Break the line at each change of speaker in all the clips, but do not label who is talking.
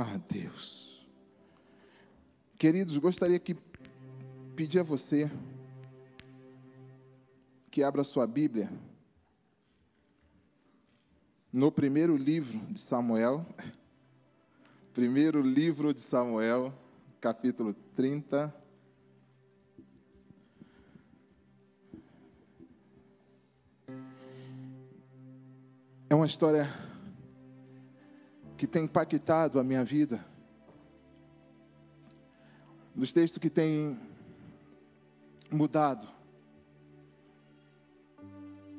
a Deus. Queridos, gostaria que pedir a você que abra sua Bíblia no primeiro livro de Samuel, primeiro livro de Samuel, capítulo 30. É uma história que tem impactado a minha vida. Dos textos que tem mudado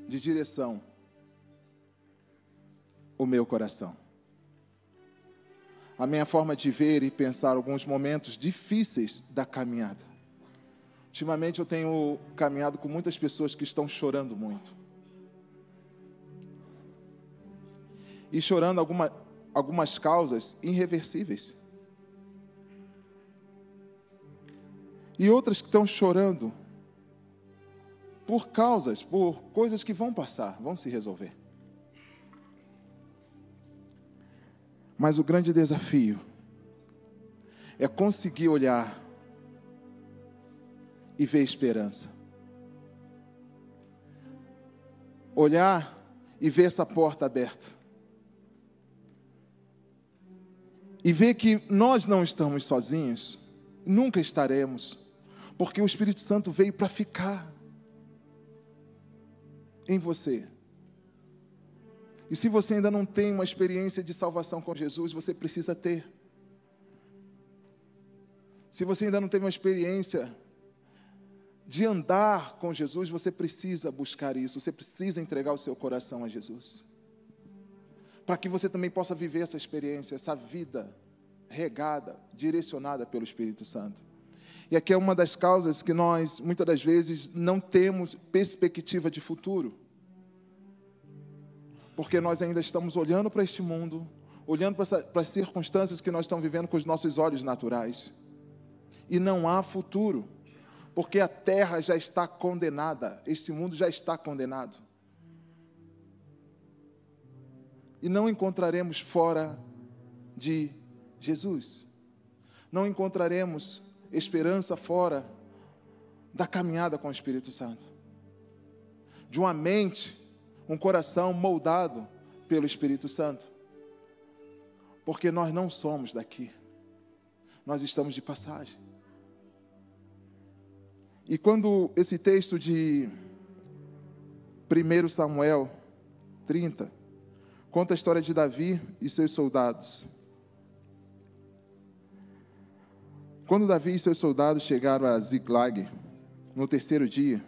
de direção o meu coração. A minha forma de ver e pensar alguns momentos difíceis da caminhada. Ultimamente eu tenho caminhado com muitas pessoas que estão chorando muito. E chorando alguma, algumas causas irreversíveis. E outras que estão chorando por causas, por coisas que vão passar, vão se resolver. Mas o grande desafio é conseguir olhar e ver esperança. Olhar e ver essa porta aberta. E ver que nós não estamos sozinhos, nunca estaremos, porque o Espírito Santo veio para ficar em você. E se você ainda não tem uma experiência de salvação com Jesus, você precisa ter. Se você ainda não teve uma experiência de andar com Jesus, você precisa buscar isso, você precisa entregar o seu coração a Jesus para que você também possa viver essa experiência, essa vida regada, direcionada pelo Espírito Santo. E aqui é uma das causas que nós, muitas das vezes, não temos perspectiva de futuro. Porque nós ainda estamos olhando para este mundo, olhando para, as circunstâncias que nós estamos vivendo com os nossos olhos naturais. E não há futuro, porque a terra já está condenada, este mundo já está condenado. E não encontraremos fora de Jesus. Não encontraremos esperança fora da caminhada com o Espírito Santo. De uma mente, um coração moldado pelo Espírito Santo. Porque nós não somos daqui. Nós estamos de passagem. E quando esse texto de 1 Samuel 30, conta a história de Davi e seus soldados. Quando Davi e seus soldados chegaram a Ziklag, no terceiro dia,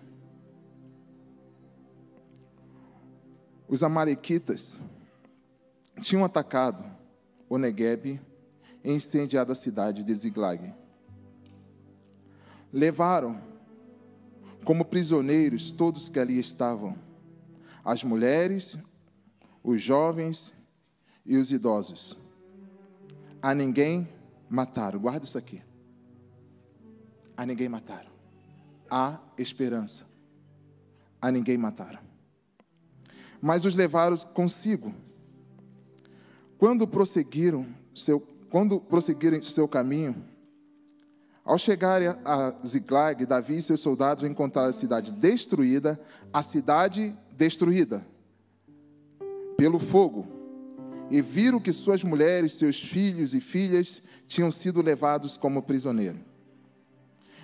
os amalequitas tinham atacado o Negueb e incendiado a cidade de Ziklag. Levaram como prisioneiros todos que ali estavam, as mulheres, os jovens e os idosos. A ninguém mataram. Guarda isso aqui. A ninguém mataram. Há esperança. A ninguém mataram. Mas os levaram consigo. Quando prosseguiram seu, quando prosseguiram seu caminho, ao chegarem a Ziklag, Davi e seus soldados encontraram a cidade destruída, a cidade destruída pelo fogo, e viram que suas mulheres, seus filhos e filhas tinham sido levados como prisioneiro.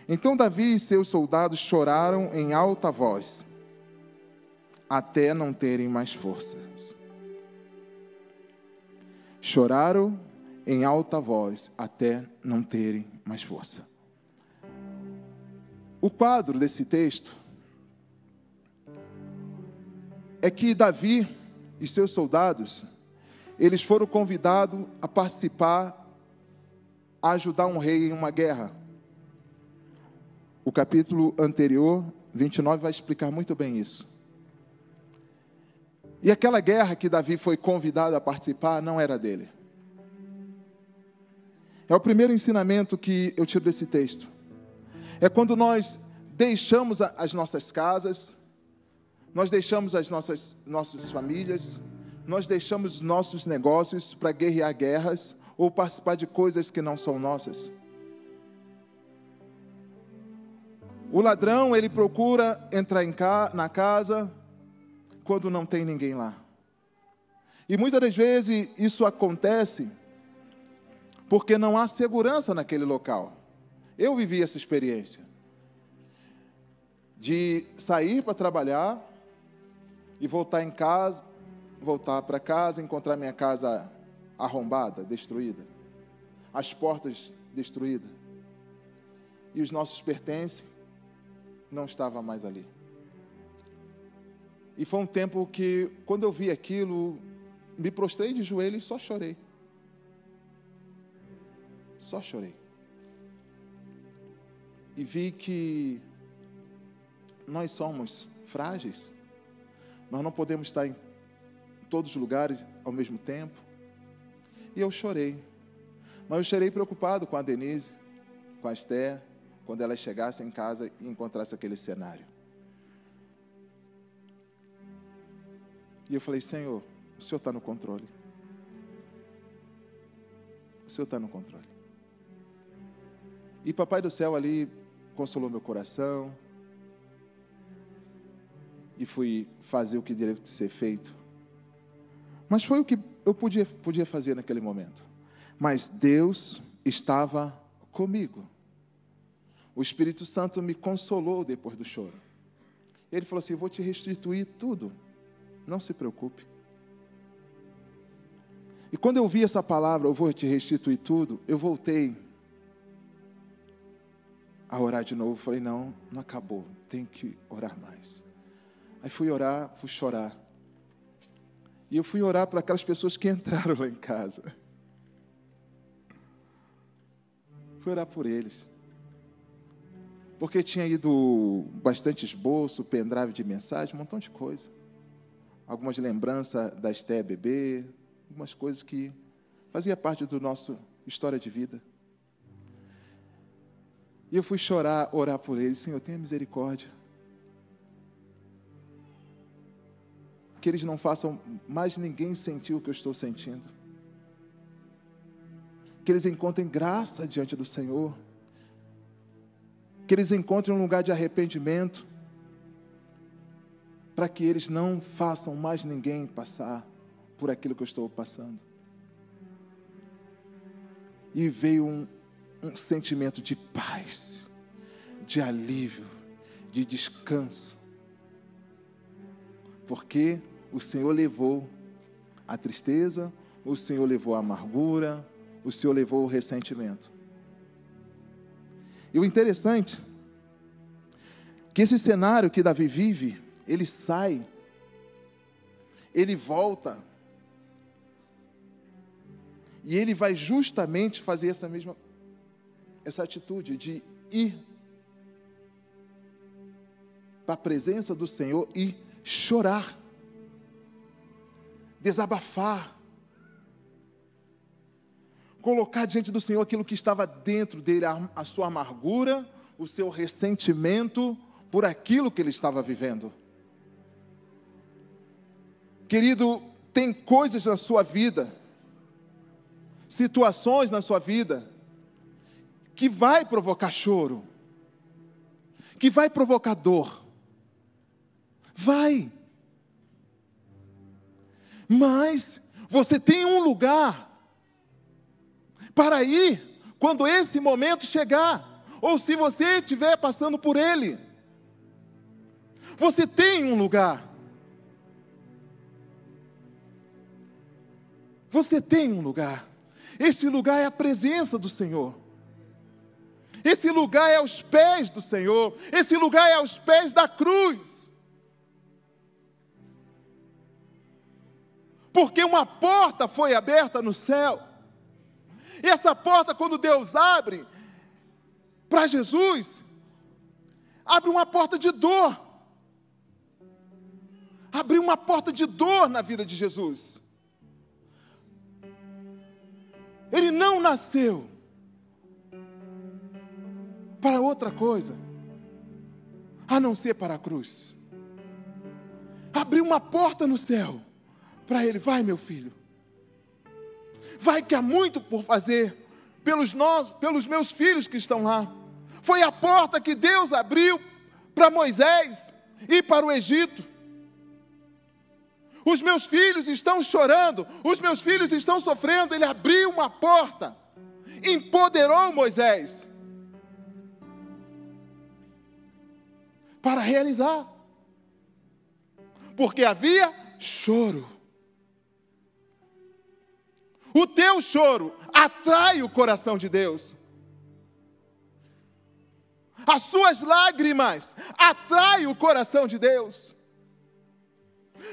Então Davi e seus soldados choraram em alta voz, até não terem mais forças. Choraram em alta voz, até não terem mais força. O quadro desse texto é que Davi e seus soldados, eles foram convidados a participar, a ajudar um rei em uma guerra. O capítulo anterior, 29, vai explicar muito bem isso. E aquela guerra que Davi foi convidado a participar não era dele. É o primeiro ensinamento que eu tiro desse texto. É quando nós deixamos as nossas casas, nós deixamos as nossas, nossas famílias, nós deixamos nossos negócios para guerrear guerras ou participar de coisas que não são nossas. O ladrão, ele procura entrar ca na casa quando não tem ninguém lá. E muitas das vezes isso acontece porque não há segurança naquele local. Eu vivi essa experiência de sair para trabalhar e voltar em casa, voltar para casa, encontrar minha casa arrombada, destruída, as portas destruídas e os nossos pertences não estavam mais ali. E foi um tempo que, quando eu vi aquilo, me prostrei de joelhos e só chorei. Só chorei. E vi que nós somos frágeis, nós não podemos estar em todos os lugares ao mesmo tempo. E eu chorei. Mas eu chorei preocupado com a Denise, com a Esther, quando elas chegassem em casa e encontrassem aquele cenário. E eu falei, Senhor, o Senhor está no controle. O Senhor está no controle. E Papai do Céu ali consolou meu coração. E fui fazer o que deveria ser feito. Mas foi o que eu podia, podia fazer naquele momento. Mas Deus estava comigo. O Espírito Santo me consolou depois do choro. Ele falou assim: Vou te restituir tudo. Não se preocupe. E quando eu vi essa palavra, eu vou te restituir tudo, eu voltei a orar de novo. Falei: Não, não acabou. Tem que orar mais. Aí fui orar, fui chorar. E eu fui orar para aquelas pessoas que entraram lá em casa. Fui orar por eles. Porque tinha ido bastante esboço, pendrive de mensagem, um montão de coisa. Algumas lembranças da Esté bebê, algumas coisas que fazia parte do nosso história de vida. E eu fui chorar, orar por eles, Senhor, tenha misericórdia. Que eles não façam mais ninguém sentir o que eu estou sentindo. Que eles encontrem graça diante do Senhor. Que eles encontrem um lugar de arrependimento. Para que eles não façam mais ninguém passar por aquilo que eu estou passando. E veio um, um sentimento de paz, de alívio, de descanso porque o Senhor levou a tristeza, o Senhor levou a amargura, o Senhor levou o ressentimento. E o interessante que esse cenário que Davi vive, ele sai, ele volta, e ele vai justamente fazer essa mesma essa atitude de ir para a presença do Senhor e chorar, desabafar, colocar diante do Senhor aquilo que estava dentro dele, a, sua amargura, o seu ressentimento por aquilo que ele estava vivendo. Querido, tem coisas na sua vida, situações na sua vida, que vai provocar choro, que vai provocar dor, Vai. Mas você tem um lugar para ir quando esse momento chegar, ou se você estiver passando por ele. Você tem um lugar. Você tem um lugar. Esse lugar é a presença do Senhor. Esse lugar é aos pés do Senhor. Esse lugar é aos pés da cruz. Porque uma porta foi aberta no céu. E essa porta, quando Deus abre para Jesus, abre uma porta de dor. Abriu uma porta de dor na vida de Jesus. Ele não nasceu para outra coisa, a não ser para a cruz. Abriu uma porta no céu para ele: vai, meu filho, Vai que há muito por fazer pelos nós, pelos meus filhos que estão lá. Foi a porta que Deus abriu para Moisés ir para o Egito. Os meus filhos estão chorando, os meus filhos estão sofrendo. Ele abriu uma porta, empoderou Moisés para realizar, porque havia choro. O teu choro atrai o coração de Deus. As suas lágrimas atraem o coração de Deus.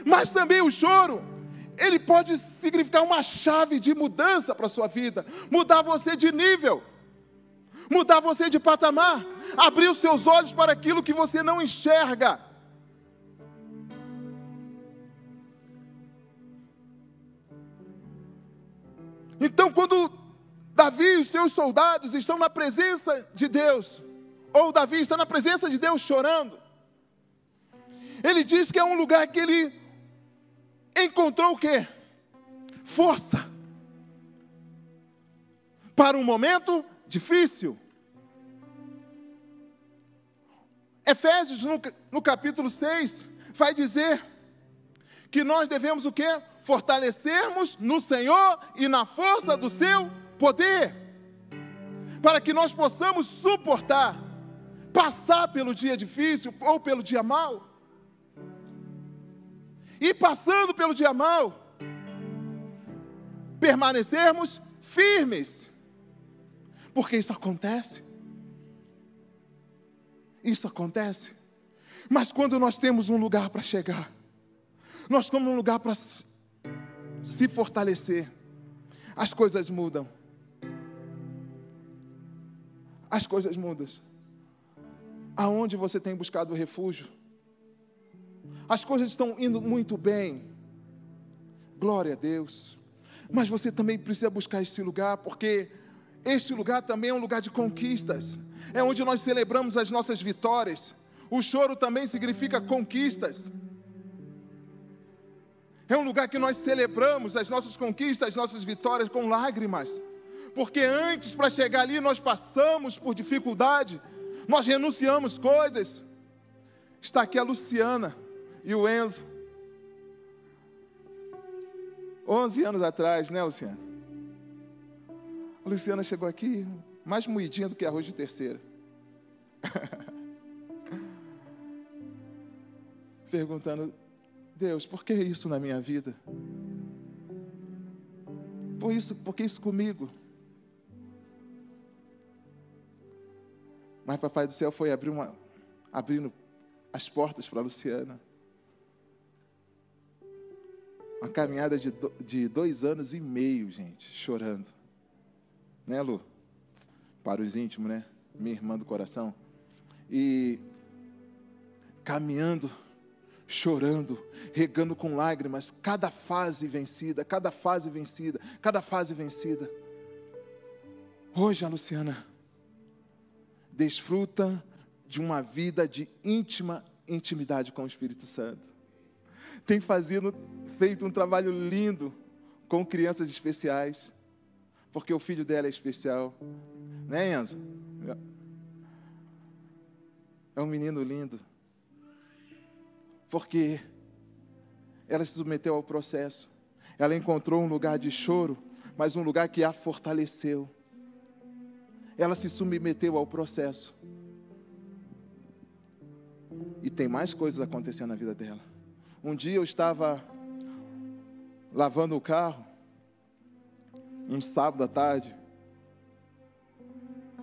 Mas também o choro, ele pode significar uma chave de mudança para a sua vida, mudar você de nível, mudar você de patamar, abrir os seus olhos para aquilo que você não enxerga. Então, quando Davi e os seus soldados estão na presença de Deus, ou Davi está na presença de Deus chorando, ele diz que é um lugar que ele encontrou o quê? Força. Para um momento difícil. Efésios, no, no capítulo 6, vai dizer que nós devemos o quê? Fortalecermos no Senhor e na força do seu poder. Para que nós possamos suportar, passar pelo dia difícil ou pelo dia mau e passando pelo dia mal, permanecermos firmes. Porque isso acontece. Isso acontece. Mas quando nós temos um lugar para chegar, nós temos um lugar para se fortalecer, as coisas mudam. As coisas mudam. Aonde você tem buscado refúgio? as coisas estão indo muito bem. Glória a Deus. Mas você também precisa buscar esse lugar, porque este lugar também é um lugar de conquistas. É onde nós celebramos as nossas vitórias. O choro também significa conquistas. É um lugar que nós celebramos as nossas conquistas, as nossas vitórias com lágrimas. Porque antes, para chegar ali, nós passamos por dificuldade, nós renunciamos coisas. Está aqui a Luciana e o Enzo. 11 anos atrás, né, Luciana? A Luciana chegou aqui mais moidinha do que arroz de terceira. Perguntando, Deus, por que isso na minha vida? Por isso, por que isso comigo? Mas Papai do Céu foi abrir uma, abrindo as portas para Luciana. Uma caminhada de, do, de dois anos e meio, gente, chorando. Né, Lu? Para os íntimos, né? Minha irmã do coração. E caminhando, chorando, regando com lágrimas, cada fase vencida, cada fase vencida, cada fase vencida. Hoje a Luciana desfruta de uma vida de íntima intimidade com o Espírito Santo. Tem fazido feito um trabalho lindo com crianças especiais, porque o filho dela é especial, né, Enzo? É um menino lindo, porque ela se submeteu ao processo, ela encontrou um lugar de choro, mas um lugar que a fortaleceu. Ela se submeteu ao processo. E tem mais coisas acontecendo na vida dela. Um dia eu estava lavando o carro, um sábado à tarde,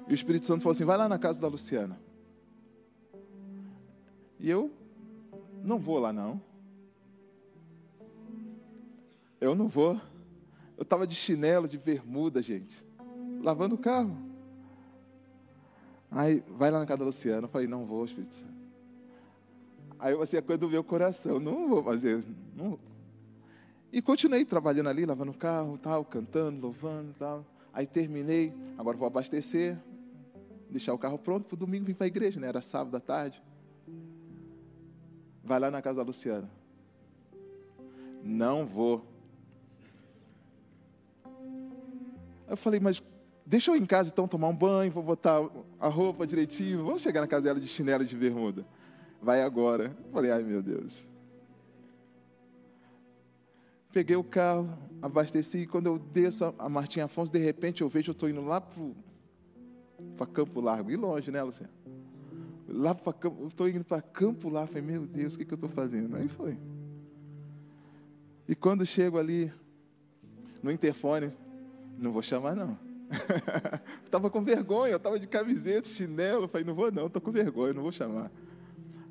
e o Espírito Santo falou assim: vai lá na casa da Luciana. E eu não vou lá não. Eu não vou. Eu estava de chinelo, de bermuda, gente, lavando o carro. Aí, vai lá na casa da Luciana. Eu falei, não vou, Espírito Santo. Aí você é coisa do meu coração, não vou fazer. Não, e continuei trabalhando ali, lavando o carro, tal, cantando, louvando, tal. Aí terminei, agora vou abastecer, deixar o carro pronto para o domingo vir para a igreja, né? Era sábado à tarde. Vai lá na casa da Luciana. Não vou. Eu falei, mas deixa eu ir em casa então tomar um banho, vou botar a roupa direitinho, vamos chegar na casa dela de chinelo de bermuda. Vai agora. Eu falei, ai meu Deus. Peguei o carro, abasteci, e quando eu desço a Martim Afonso, de repente eu vejo, eu estou indo lá para Campo Largo, e longe, né, Luciano? Lá para Campo, estou indo para Campo Largo, falei, meu Deus, o que, que eu estou fazendo? Aí foi. E quando chego ali no interfone, não vou chamar não. estava com vergonha, eu estava de camiseta, chinelo, falei, não vou não, estou com vergonha, não vou chamar.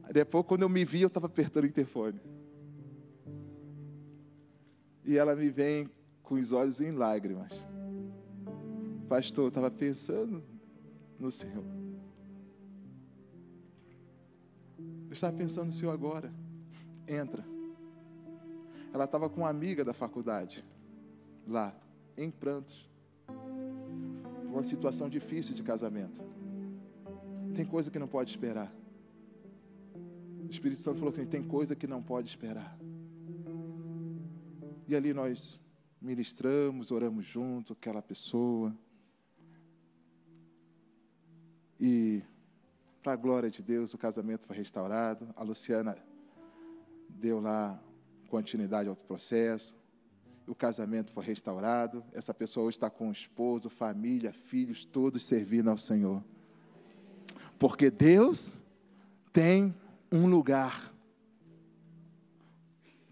Aí depois, quando eu me vi, eu estava apertando o interfone. E ela me vem com os olhos em lágrimas. Pastor, eu estava pensando no Senhor. Eu estava pensando no Senhor agora. Entra. Ela estava com uma amiga da faculdade, lá, em prantos. Uma situação difícil de casamento. Tem coisa que não pode esperar. O Espírito Santo falou que tem coisa que não pode esperar. E ali nós ministramos, oramos junto, aquela pessoa. E, para a glória de Deus, o casamento foi restaurado. A Luciana deu lá continuidade ao processo. O casamento foi restaurado. Essa pessoa hoje está com o esposo, família, filhos, todos servindo ao Senhor. Porque Deus tem um lugar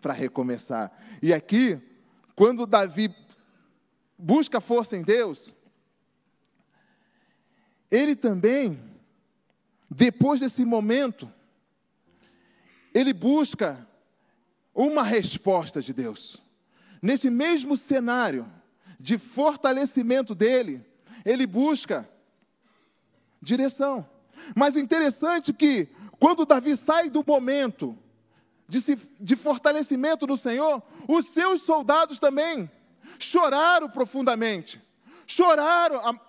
para recomeçar. E aqui, quando Davi busca força em Deus, ele também, depois desse momento, ele busca uma resposta de Deus. Nesse mesmo cenário de fortalecimento dele, ele busca direção. Mas interessante que, quando Davi sai do momento de, de fortalecimento no Senhor, os seus soldados também choraram profundamente, choraram,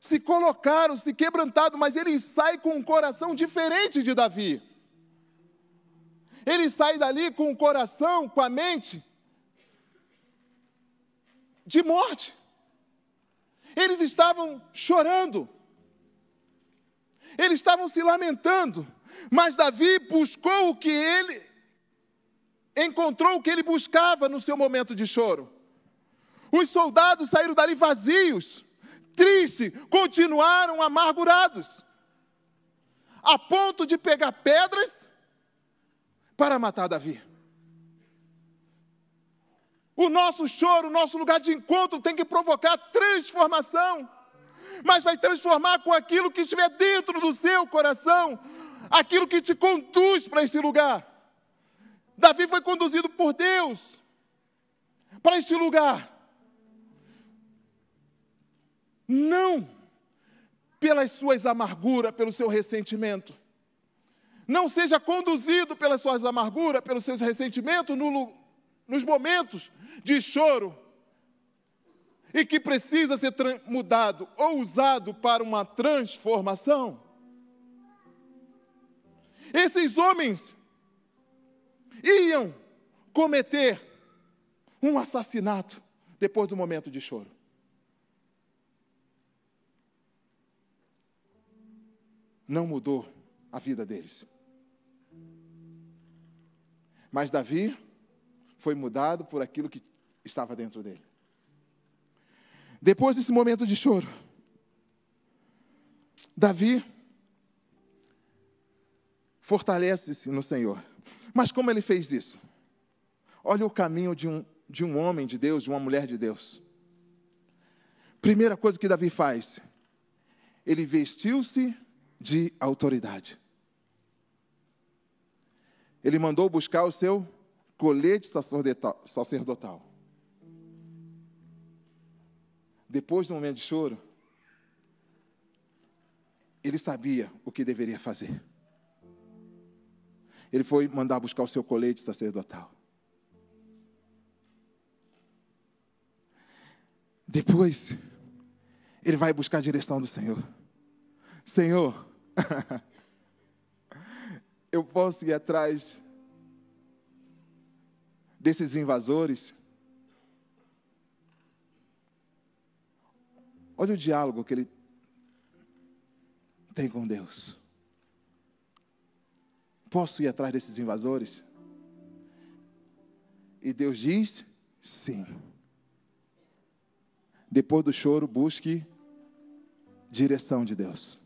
se colocaram, se quebrantaram, mas ele sai com um coração diferente de Davi. Ele sai dali com o coração, com a mente de morte. Eles estavam chorando. Eles estavam se lamentando. Mas Davi buscou o que ele encontrou o que ele buscava no seu momento de choro. Os soldados saíram dali vazios, tristes, continuaram amargurados, a ponto de pegar pedras para matar Davi. O nosso choro, o nosso lugar de encontro tem que provocar transformação, mas vai transformar com aquilo que estiver dentro do seu coração, aquilo que te conduz para esse lugar. Davi foi conduzido por Deus para este lugar. Não pelas suas amarguras, pelo seu ressentimento. Não seja conduzido pelas suas amarguras, pelos seus ressentimentos no, nos momentos de choro e que precisa ser mudado ou usado para uma transformação. Esses homens iam cometer um assassinato depois do momento de choro. Não mudou a vida deles. Mas Davi foi mudado por aquilo que estava dentro dele. Depois desse momento de choro, Davi Fortalece-se no Senhor. Mas como ele fez isso? Olha o caminho de um, de um homem de Deus, de uma mulher de Deus. Primeira coisa que Davi faz, ele vestiu-se de autoridade. Ele mandou buscar o seu colete sacerdotal. Depois do momento de choro, ele sabia o que deveria fazer ele foi mandar buscar o seu colete sacerdotal. Depois, ele vai buscar a direção do Senhor. Senhor, eu posso ir atrás desses invasores? Olha o diálogo que ele tem com Deus. Posso ir atrás desses invasores? E Deus diz: sim. Depois do choro, busque direção de Deus.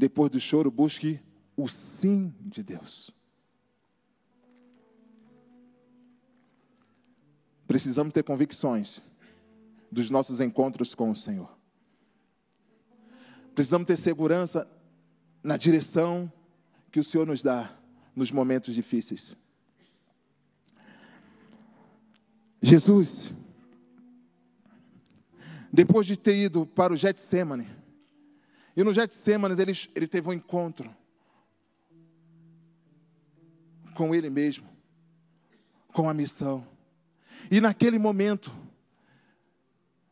Depois do choro, busque o sim de Deus. Precisamos ter convicções dos nossos encontros com o Senhor. Precisamos ter segurança na direção que o Senhor nos dá nos momentos difíceis. Jesus, depois de ter ido para o Getsemane, e no Getsemane ele, ele teve um encontro com ele mesmo, com a missão. E naquele momento,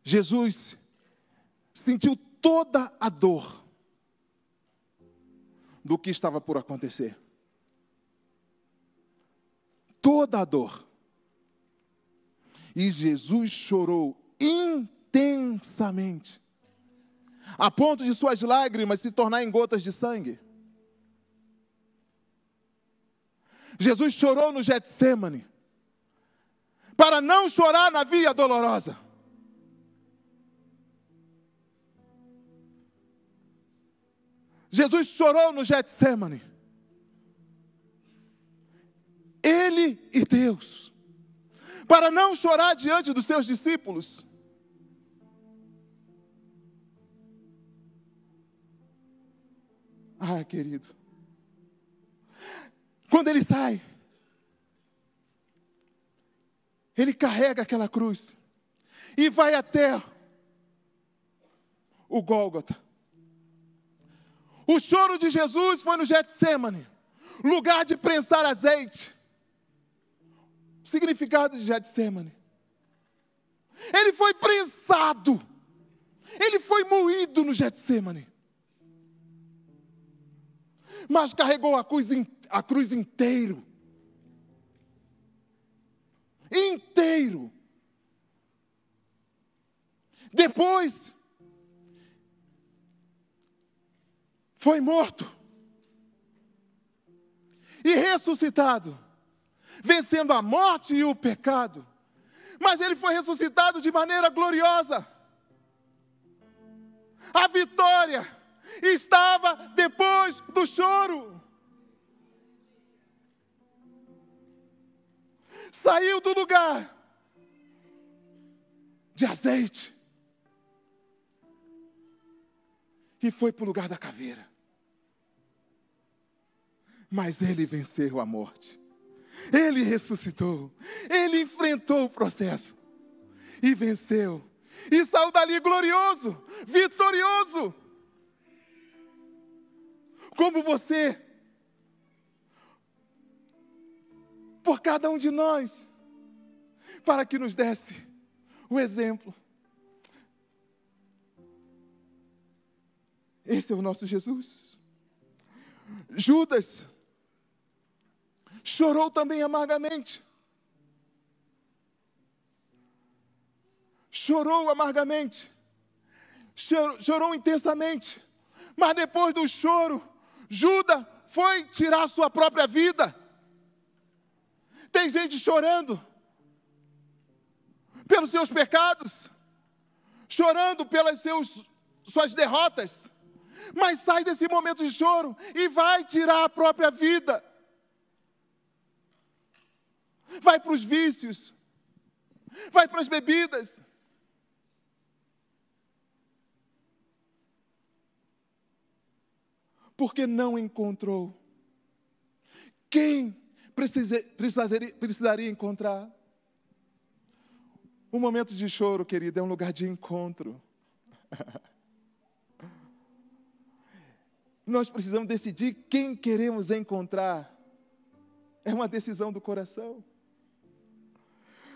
Jesus sentiu toda a dor do que estava por acontecer. Toda a dor. E Jesus chorou intensamente, a ponto de suas lágrimas se tornarem gotas de sangue. Jesus chorou no Getsemane, para não chorar na via dolorosa. Jesus chorou no Getsemane. Ele e Deus. Para não chorar diante dos seus discípulos. Ah, querido. Quando ele sai, ele carrega aquela cruz e vai até o Gólgota. O choro de Jesus foi no Getsemane, lugar de prensar azeite. O significado de Getsemane. Ele foi prensado. Ele foi moído no Getsemane. Mas carregou a cruz, a cruz inteiro. Inteiro. Depois, foi morto e ressuscitado, vencendo a morte e o pecado. Mas ele foi ressuscitado de maneira gloriosa. A vitória estava depois do choro. Saiu do lugar de azeite e foi para o lugar da caveira. Mas ele venceu a morte. Ele ressuscitou. Ele enfrentou o processo. E venceu. E saiu dali glorioso, vitorioso. Como você. Por cada um de nós. Para que nos desse o exemplo. Esse é o nosso Jesus. Judas chorou também amargamente. Chorou amargamente. Chorou, intensamente. Mas depois do choro, Judas foi tirar sua própria vida. Tem gente chorando pelos seus pecados, chorando pelas seus, suas derrotas mas sai desse momento de choro e vai tirar a própria vida. Vai para os vícios, vai para as bebidas. Porque não encontrou. Quem precisaria, precisaria encontrar? O momento de choro, querido, é um lugar de encontro. Nós precisamos decidir quem queremos encontrar. É uma decisão do coração.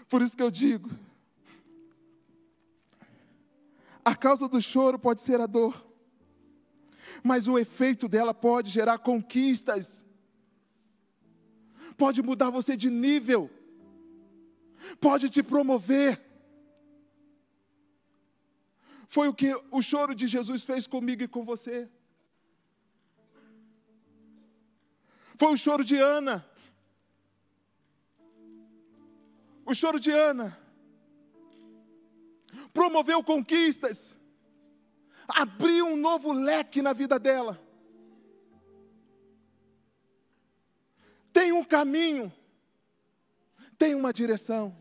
Por isso que eu digo: a causa do choro pode ser a dor, mas o efeito dela pode gerar conquistas, pode mudar você de nível, pode te promover. Foi o que o choro de Jesus fez comigo e com você. Foi o choro de Ana. O choro de Ana promoveu conquistas, abriu novo leque na vida dela. Tem um caminho, tem uma direção.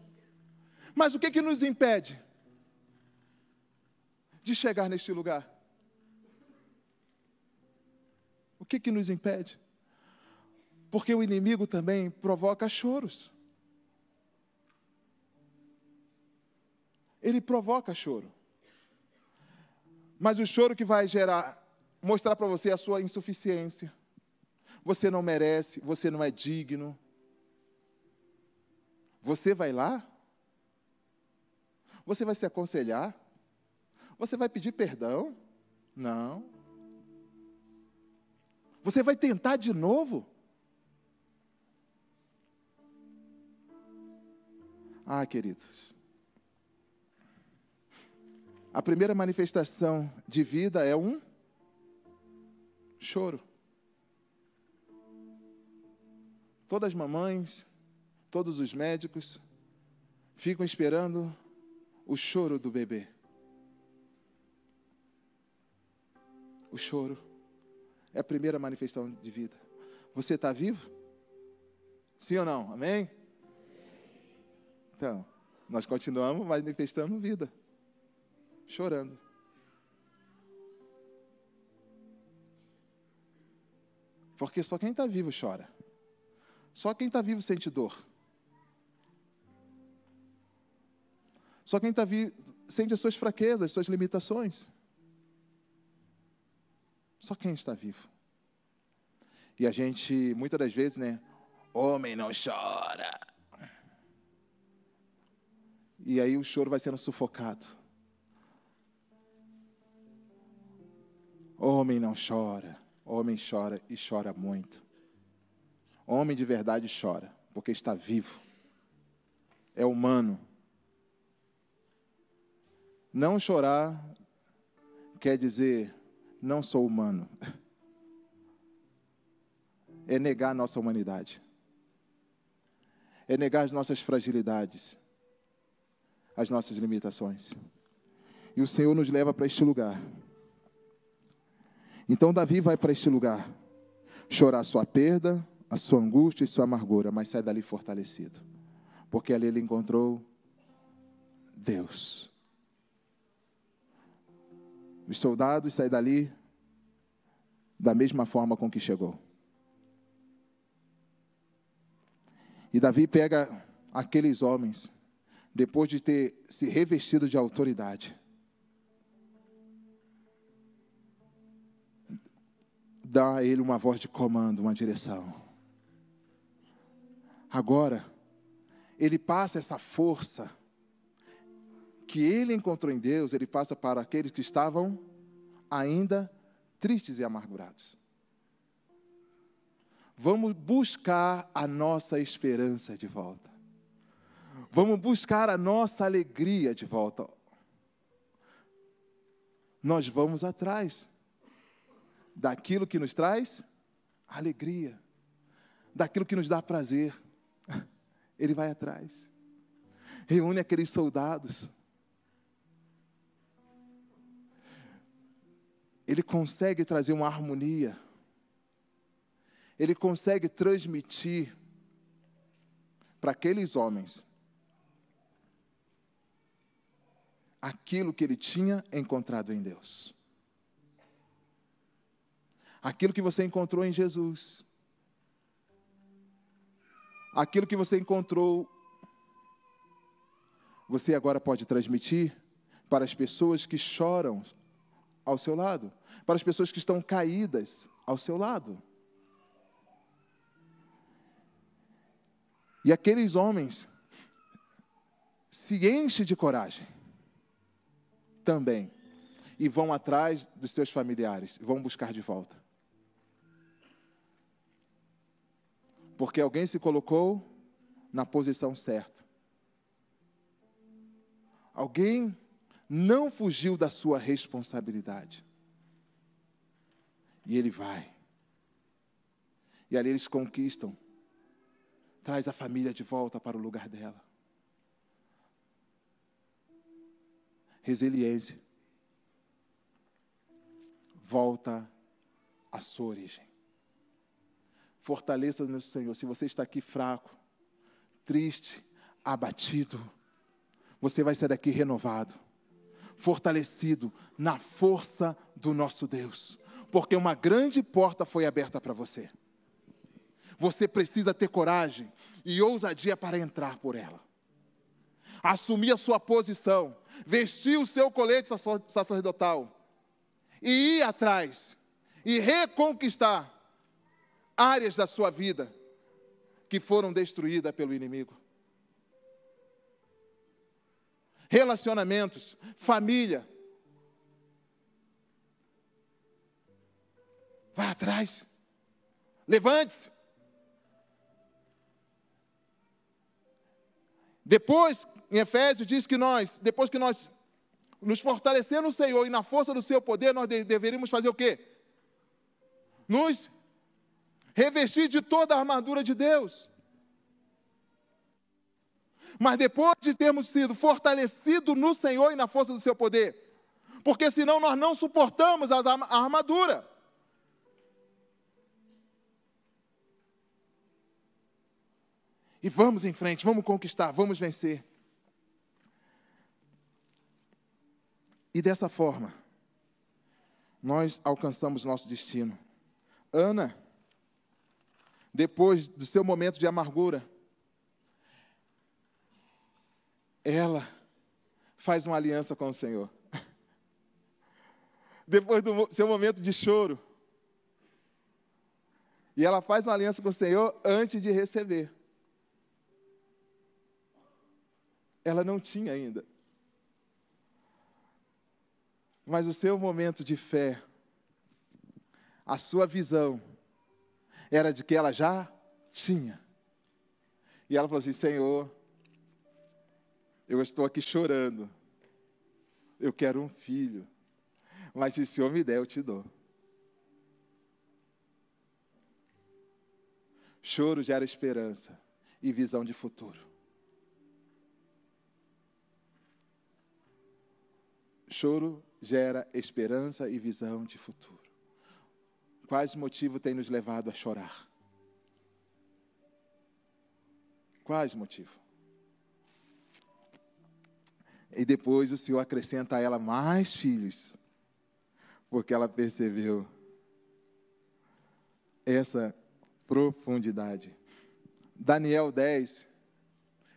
Mas o que que nos impede de chegar neste lugar? O que que nos impede? Porque o inimigo também provoca choros. ele provoca choro. Mas o choro que vai gerar, mostrar para você a sua insuficiência. Você não merece, você não é digno. Você vai lá? Você vai se aconselhar? Você vai pedir perdão? Não. Você vai tentar de novo? Ah, queridos, a primeira manifestação de vida é um choro. Todas as mamães, todos os médicos ficam esperando o choro do bebê. O choro é a primeira manifestação de vida. Você está vivo? Sim ou não? Amém? Então, nós continuamos manifestando vida chorando. Porque só quem está vivo chora. Só quem está vivo sente dor. Só quem está vivo sente as suas fraquezas, as suas limitações. Só quem está vivo. E a gente, muitas das vezes, né? Homem não chora. E aí o choro vai sendo sufocado. Homem não chora, homem chora e chora muito. Homem de verdade chora, porque está vivo. É humano. Não chorar quer dizer não sou humano. É negar a nossa humanidade. É negar as nossas fragilidades, as nossas limitações. E o Senhor nos leva para este lugar então Davi vai para este lugar, chorar sua perda, a sua angústia e sua amargura, mas sai dali fortalecido, porque ali ele encontrou Deus. Os soldados saem dali da mesma forma com que chegou. E Davi pega aqueles homens, depois de ter se revestido de autoridade, dá a ele uma voz de comando, uma direção. Agora, ele passa essa força que ele encontrou em Deus, ele passa para aqueles que estavam ainda tristes e amargurados. Vamos buscar a nossa esperança de volta. Vamos buscar a nossa alegria de volta. Nós vamos atrás daquilo que nos traz alegria, daquilo que nos dá prazer. Ele vai atrás, reúne aqueles soldados. Ele consegue trazer uma harmonia, ele consegue transmitir para aqueles homens aquilo que ele tinha encontrado em Deus aquilo que você encontrou em Jesus, aquilo que você encontrou, você agora pode transmitir para as pessoas que choram ao seu lado, para as pessoas que estão caídas ao seu lado. E aqueles homens se enchem de coragem também e vão atrás dos seus familiares, vão buscar de volta. Porque alguém se colocou na posição certa. Alguém não fugiu da sua responsabilidade. E ele vai. E ali eles conquistam. Traz a família de volta para o lugar dela. Resiliência. Volta à sua origem. Fortaleça no Senhor. Se você está aqui fraco, triste, abatido, você vai sair daqui renovado, fortalecido na força do nosso Deus, porque uma grande porta foi aberta para você. Você precisa ter coragem e ousadia para entrar por ela. Assumir a sua posição, vestir o seu colete sacerdotal e ir atrás e reconquistar áreas da sua vida que foram destruídas pelo inimigo. Relacionamentos, família. Vá atrás. Levante-se. Depois, em Efésios, diz que nós, depois que nós nos fortalecer no Senhor e na força do seu poder, nós deveríamos fazer o quê? Nos revestir de toda a armadura de Deus. Mas depois de termos sido fortalecidos no Senhor e na força do seu poder, porque senão nós não suportamos a armadura. E vamos em frente, vamos conquistar, vamos vencer. E dessa forma, nós alcançamos nosso destino. Ana, depois do seu momento de amargura, ela faz uma aliança com o Senhor. Depois do seu momento de choro, e ela faz uma aliança com o Senhor antes de receber. Ela não tinha ainda. Mas o seu momento de fé, a sua visão, era de que ela já tinha. E ela falou assim: Senhor, eu estou aqui chorando. Eu quero um filho. Mas se o Senhor me der, eu te dou. Choro gera esperança e visão de futuro. Choro gera esperança e visão de futuro. Quais motivos têm nos levado a chorar? Quais motivos? E depois o Senhor acrescenta a ela mais filhos, porque ela percebeu essa profundidade. Daniel 10,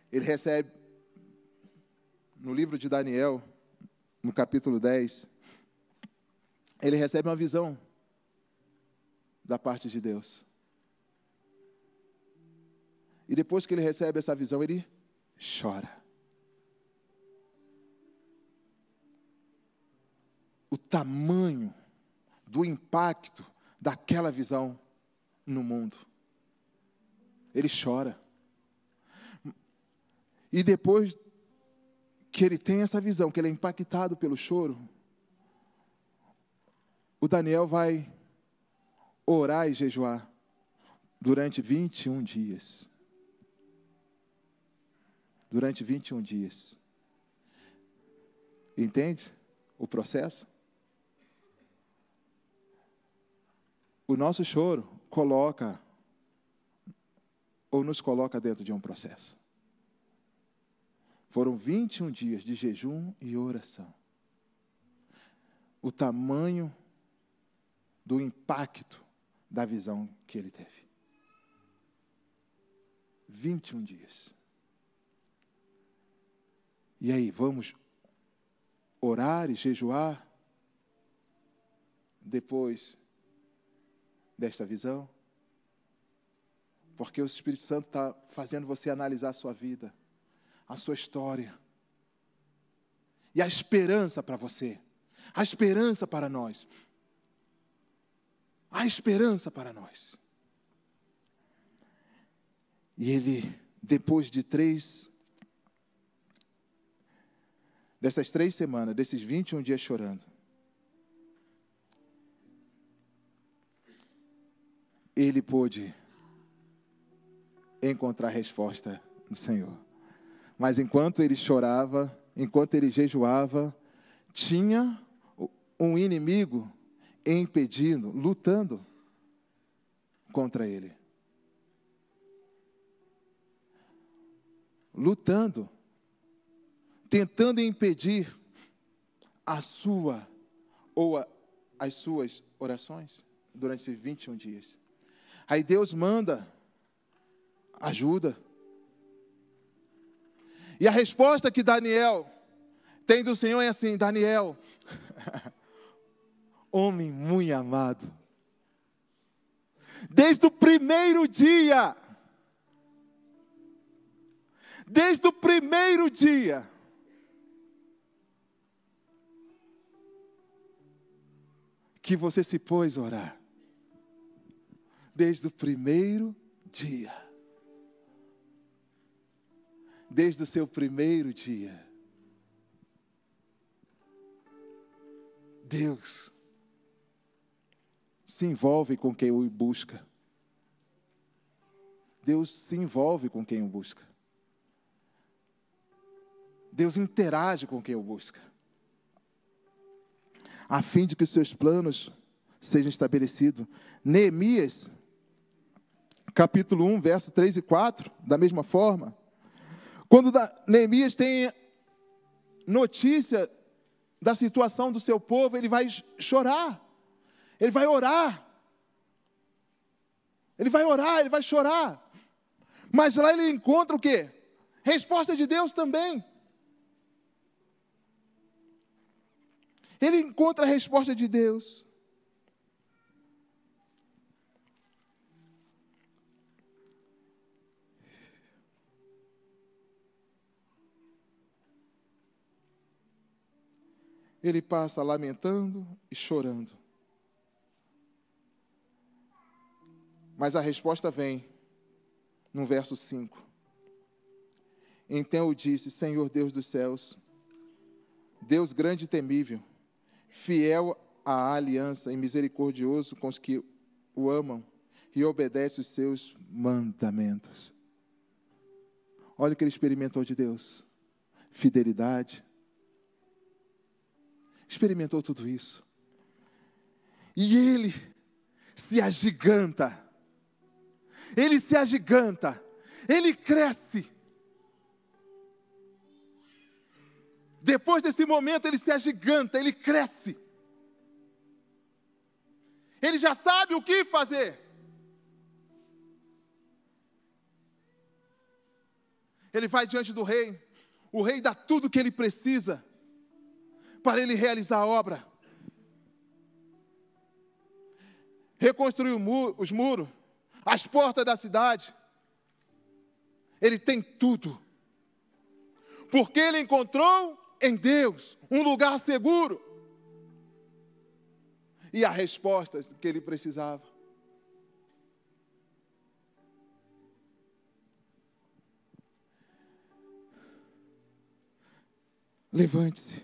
ele recebe, no livro de Daniel, no capítulo 10, ele recebe uma visão da parte de Deus. E depois que ele recebe essa visão, ele chora. O tamanho do impacto daquela visão no mundo. Ele chora. E depois que ele tem essa visão, que ele é impactado pelo choro, o Daniel vai orar e jejuar durante 21 dias. Durante 21 dias. Entende o processo? O nosso choro coloca ou nos coloca dentro de um processo. Foram 21 dias de jejum e oração. O tamanho do impacto da visão que ele teve. 21 dias. E aí, vamos orar e jejuar depois desta visão? Porque o Espírito Santo está fazendo você analisar a sua vida, a sua história. E a esperança para você, a esperança para nós. Há esperança para nós. E ele, depois de três, dessas três semanas, desses 21 dias chorando, ele pôde encontrar resposta do Senhor. Mas enquanto ele chorava, enquanto ele jejuava, tinha um inimigo impedindo, lutando contra ele. Lutando, tentando impedir a sua ou a, as suas orações durante esses 21 dias. Aí Deus manda ajuda. E a resposta que Daniel tem do Senhor é assim: Daniel, homem muito amado, desde o primeiro dia, desde o primeiro dia, que você se pôs a orar, desde o primeiro dia. Desde o seu primeiro dia. Deus se envolve com quem o busca. Deus se envolve com quem o busca. Deus interage com quem o busca. A fim de que seus planos sejam estabelecidos. Neemias, capítulo 1, verso 3 e 4, da mesma forma. Quando Neemias tem notícia da situação do seu povo, ele vai chorar, ele vai orar, ele vai orar, ele vai chorar. Mas lá ele encontra o quê? Resposta de Deus também. Ele encontra a resposta de Deus. ele passa lamentando e chorando. Mas a resposta vem no verso 5. Então eu disse: Senhor Deus dos céus, Deus grande e temível, fiel à aliança e misericordioso com os que o amam e obedece os seus mandamentos. Olha o que ele experimentou de Deus: fidelidade, experimentou tudo isso. E ele se agiganta. Ele se agiganta. Ele cresce. Depois desse momento, ele se agiganta, ele cresce. Ele já sabe o que fazer. Ele vai diante do rei. O rei dá tudo o que ele precisa para ele realizar a obra. Reconstruir os muros, as portas da cidade. Ele tem tudo. Porque ele encontrou em Deus um lugar seguro. E a resposta que ele precisava. Levante-se.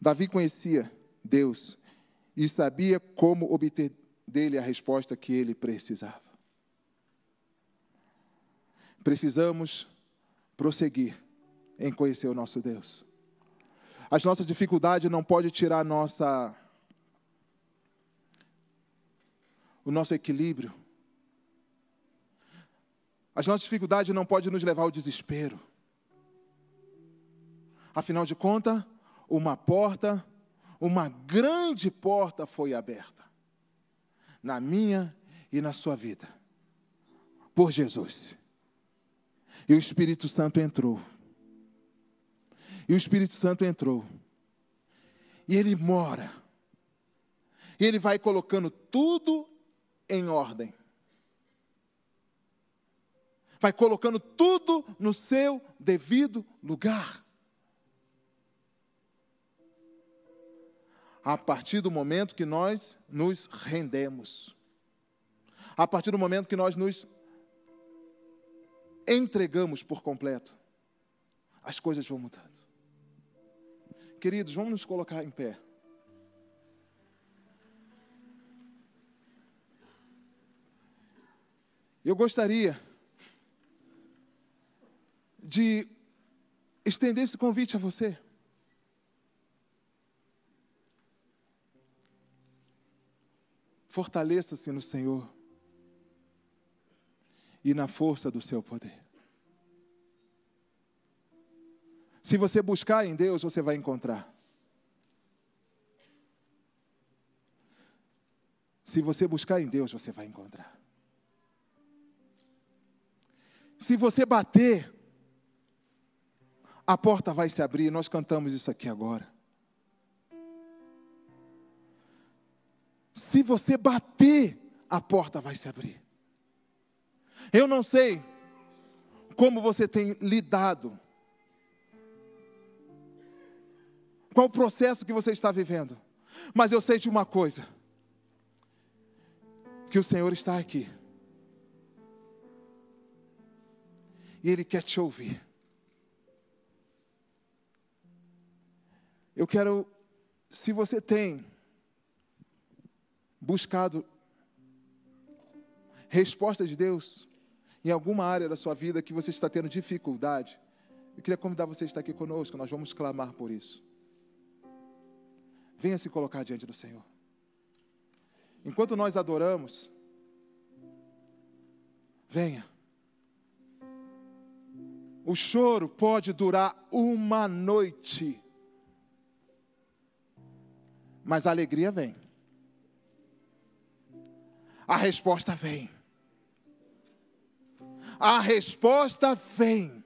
Davi conhecia Deus e sabia como obter dele a resposta que ele precisava. Precisamos prosseguir em conhecer o nosso Deus. As nossas dificuldades não podem tirar nossa o nosso equilíbrio. As nossas dificuldades não podem nos levar ao desespero. Afinal de contas, uma porta, uma grande porta foi aberta na minha e na sua vida, por Jesus. E o Espírito Santo entrou. E o Espírito Santo entrou. E ele mora. E ele vai colocando tudo em ordem. Vai colocando tudo no seu devido lugar. A partir do momento que nós nos rendemos, a partir do momento que nós nos entregamos por completo, as coisas vão mudando. Queridos, vamos nos colocar em pé. Eu gostaria de estender esse convite a você. Fortaleça-se no Senhor e na força do seu poder. Se você buscar em Deus, você vai encontrar. Se você buscar em Deus, você vai encontrar. Se você bater, a porta vai se abrir. Nós cantamos isso aqui agora. Se você bater, a porta vai se abrir. Eu não sei como você tem lidado, qual o processo que você está vivendo, mas eu sei de uma coisa: que o Senhor está aqui, e Ele quer te ouvir. Eu quero, se você tem buscado resposta de Deus em alguma área da sua vida que você está tendo dificuldade, eu queria convidar você a estar aqui conosco, nós vamos clamar por isso. Venha se colocar diante do Senhor. Enquanto nós adoramos, venha. O choro pode durar uma noite, mas a alegria vem. A resposta vem. A resposta vem.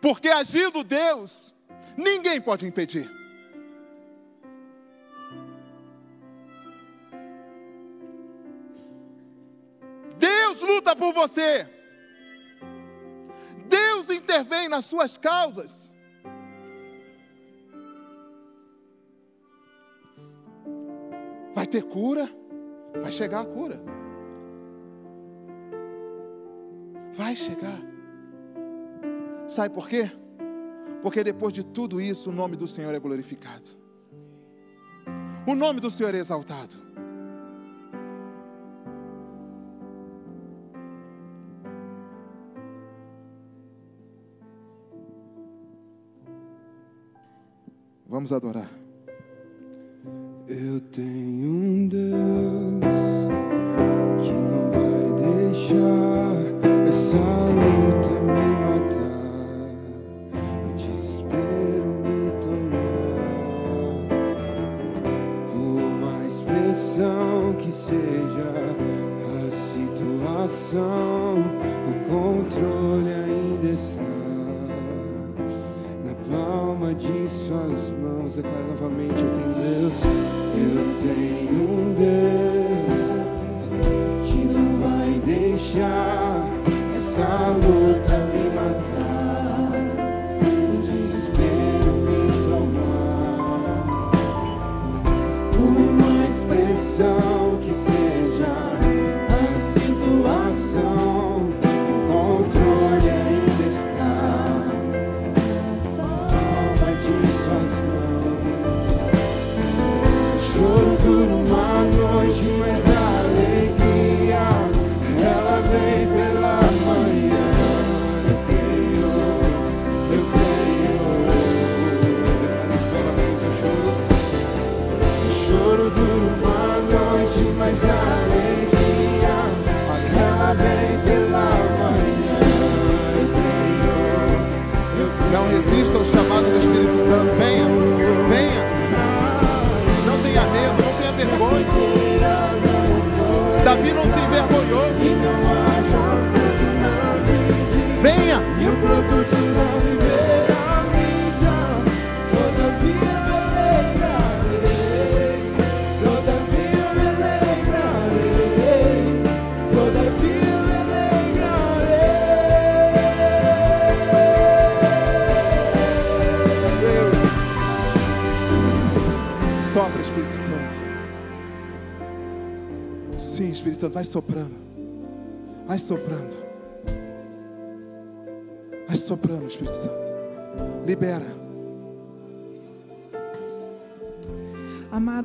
Porque agindo Deus, ninguém pode impedir. Deus luta por você. Deus intervém nas suas causas. Ter cura, vai chegar a cura. Vai chegar. Sabe por quê? Porque depois de tudo isso, o nome do Senhor é glorificado. O nome do Senhor é exaltado. Vamos adorar.
Eu tenho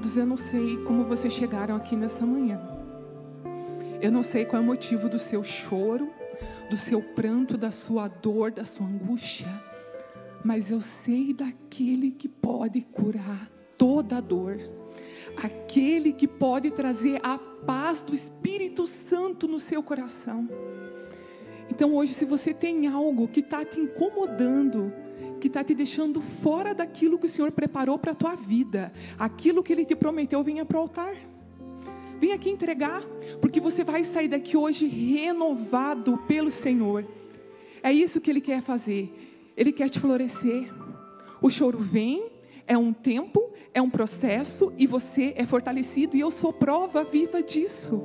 Amados, eu não sei como vocês chegaram aqui nessa manhã. Eu não sei qual é o motivo do seu choro, do seu pranto, da sua dor, da sua angústia. Mas eu sei daquele que pode curar toda dor. Aquele que pode trazer a paz do Espírito Santo no seu coração. Então hoje, se você tem algo que está te incomodando, que está te deixando fora daquilo que o Senhor preparou para a tua vida, aquilo que Ele te prometeu, venha para o altar. Vem aqui entregar, porque você vai sair daqui hoje renovado pelo Senhor. É isso que Ele quer fazer. Ele quer te florescer. O choro vem, é um tempo, é um processo, e você é fortalecido, e eu sou prova viva disso.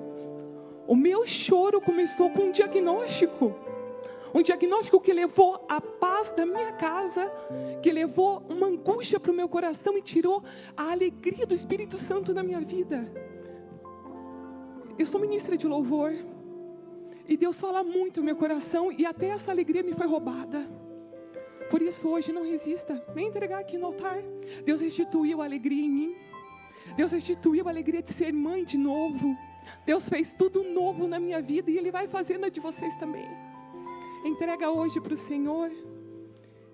O meu choro começou com um diagnóstico. Um diagnóstico que levou a paz da minha casa, que levou uma angústia para o meu coração e tirou a alegria do Espírito Santo na minha vida. Eu sou ministra de louvor. E Deus fala muito no meu coração e até essa alegria me foi roubada. Por isso hoje não resista, nem entregar aqui no altar. Deus restituiu a alegria em mim. Deus restituiu a alegria de ser mãe de novo. Deus fez tudo novo na minha vida e Ele vai fazendo a de vocês também. Entrega hoje para o Senhor.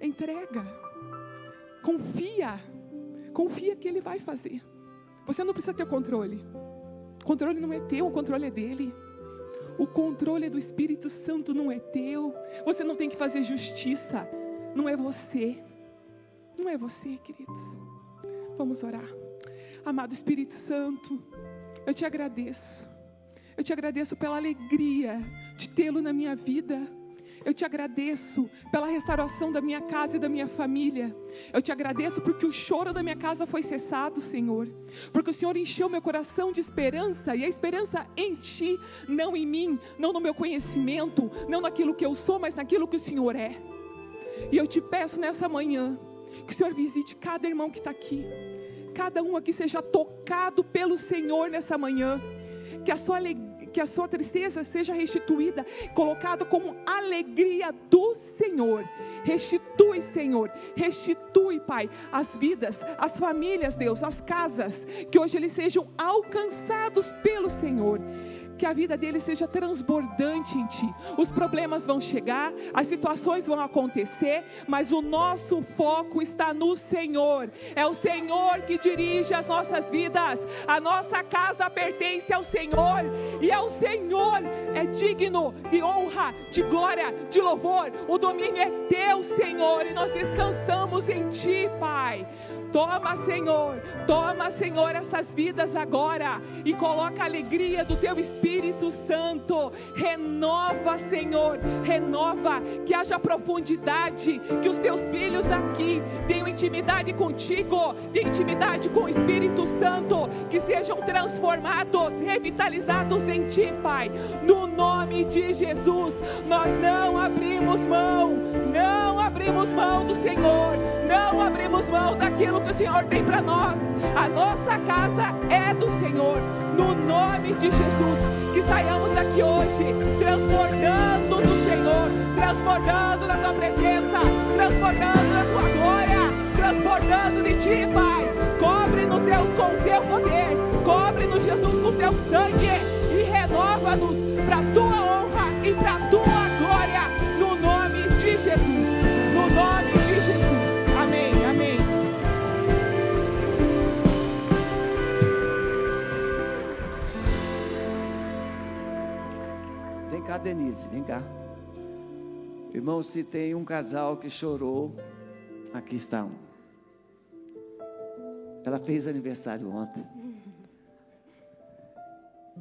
Entrega. Confia. Confia que Ele vai fazer. Você não precisa ter controle. O controle não é teu, o controle é dele. O controle do Espírito Santo não é teu. Você não tem que fazer justiça. Não é você. Não é você, queridos. Vamos orar. Amado Espírito Santo, eu te agradeço. Eu te agradeço pela alegria de tê-lo na minha vida. Eu te agradeço pela restauração da minha casa e da minha família. Eu te agradeço porque o choro da minha casa foi cessado, Senhor. Porque o Senhor encheu meu coração de esperança e a esperança em Ti, não em mim, não no meu conhecimento, não naquilo que eu sou, mas naquilo que o Senhor é. E eu te peço nessa manhã que o Senhor visite cada irmão que está aqui, cada um aqui seja tocado pelo Senhor nessa manhã, que a sua alegria que a sua tristeza seja restituída, colocado como alegria do Senhor. Restitui, Senhor, restitui, Pai, as vidas, as famílias, Deus, as casas, que hoje eles sejam alcançados pelo Senhor que a vida dele seja transbordante em ti. Os problemas vão chegar, as situações vão acontecer, mas o nosso foco está no Senhor. É o Senhor que dirige as nossas vidas. A nossa casa pertence ao Senhor e é o Senhor é digno de honra, de glória, de louvor. O domínio é teu, Senhor, e nós descansamos em ti, Pai. Toma, Senhor, toma, Senhor, essas vidas agora e coloca a alegria do teu Espírito Santo. Renova, Senhor, renova, que haja profundidade, que os teus filhos aqui tenham intimidade contigo, tenham intimidade com o Espírito Santo, que sejam transformados, revitalizados em ti, Pai. No nome de Jesus, nós não abrimos mão, não abrimos mão do Senhor, não abrimos mão daquilo que o Senhor tem para nós. A nossa casa é do Senhor. No nome de Jesus, que saiamos daqui hoje transbordando do Senhor, transbordando da tua presença, transbordando da tua glória, transbordando de ti, Pai. Cobre-nos, Deus, com o teu poder, cobre-nos, Jesus, com o teu sangue e renova-nos para a
Denise, vem cá. Irmão, se tem um casal que chorou, aqui está um. Ela fez aniversário ontem.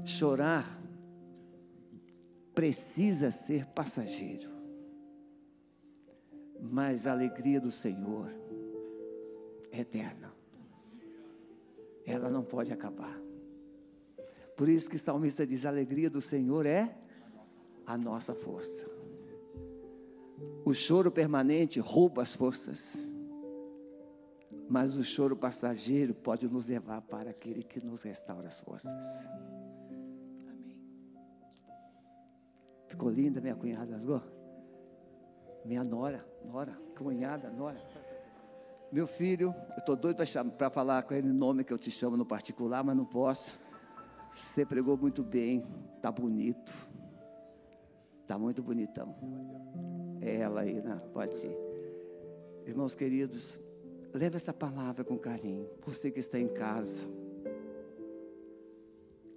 Chorar precisa ser passageiro, mas a alegria do Senhor é eterna. Ela não pode acabar. Por isso que o salmista diz: a alegria do Senhor é a nossa força. O choro permanente rouba as forças, mas o choro passageiro pode nos levar para aquele que nos restaura as forças. Ficou linda minha cunhada? Minha nora, nora, cunhada, nora. Meu filho, eu estou doido para falar com ele o nome que eu te chamo no particular, mas não posso. Você pregou muito bem, tá bonito. Tá muito bonitão. É ela aí, né? Pode ir. Irmãos queridos, leve essa palavra com carinho. Você que está em casa.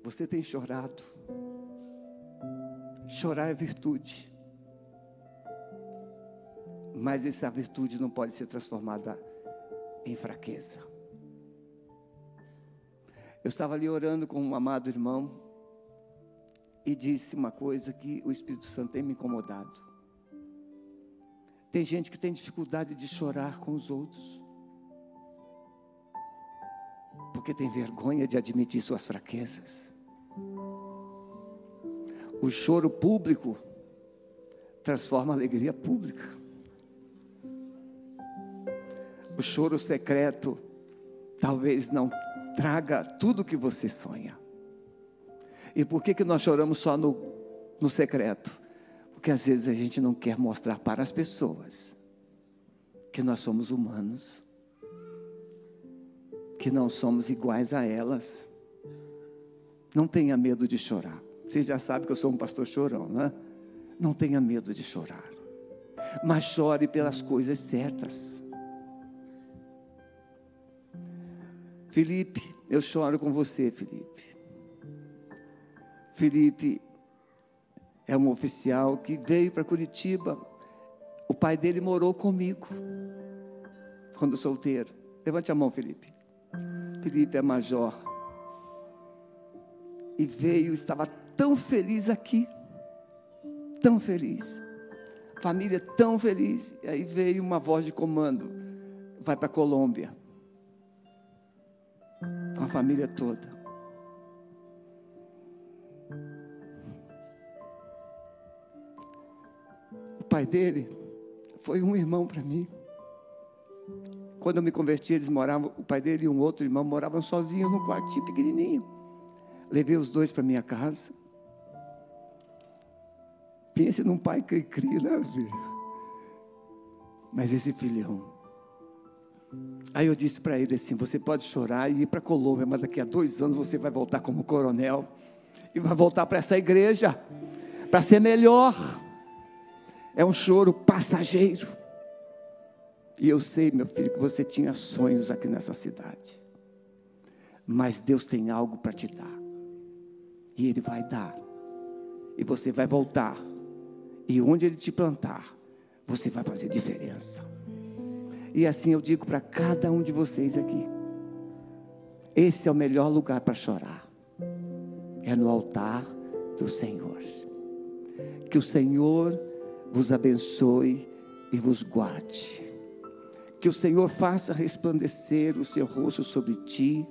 Você tem chorado. Chorar é virtude. Mas essa virtude não pode ser transformada em fraqueza. Eu estava ali orando com um amado irmão e disse uma coisa que o Espírito Santo tem me incomodado. Tem gente que tem dificuldade de chorar com os outros, porque tem vergonha de admitir suas fraquezas. O choro público transforma a alegria pública. O choro secreto talvez não traga tudo o que você sonha. E por que, que nós choramos só no, no secreto? Porque às vezes a gente não quer mostrar para as pessoas que nós somos humanos, que não somos iguais a elas. Não tenha medo de chorar. Você já sabe que eu sou um pastor chorão, né? Não tenha medo de chorar. Mas chore pelas coisas certas. Felipe, eu choro com você, Felipe. Felipe é um oficial que veio para Curitiba. O pai dele morou comigo quando solteiro. Levante a mão, Felipe. Felipe é major. E veio, estava tão feliz aqui. Tão feliz. Família tão feliz. E aí veio uma voz de comando. Vai para Colômbia. Com a família toda. Pai dele foi um irmão para mim. Quando eu me converti, eles moravam, o pai dele e um outro irmão moravam sozinhos num quartinho pequenininho. Levei os dois para minha casa. Pense num pai cri-cri, né, filho? Mas esse filhão. Aí eu disse para ele assim: você pode chorar e ir para Colômbia, mas daqui a dois anos você vai voltar como coronel e vai voltar para essa igreja para ser melhor é um choro passageiro. E eu sei, meu filho, que você tinha sonhos aqui nessa cidade. Mas Deus tem algo para te dar. E Ele vai dar. E você vai voltar. E onde Ele te plantar, você vai fazer diferença. E assim eu digo para cada um de vocês aqui: esse é o melhor lugar para chorar. É no altar do Senhor. Que o Senhor vos abençoe e vos guarde. Que o Senhor faça resplandecer o seu rosto sobre ti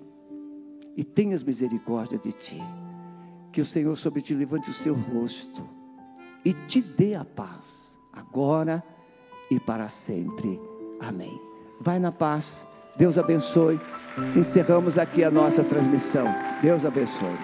e tenhas misericórdia de ti. Que o Senhor sobre ti levante o seu rosto e te dê a paz, agora e para sempre. Amém. Vai na paz. Deus abençoe. Encerramos aqui a nossa transmissão. Deus abençoe.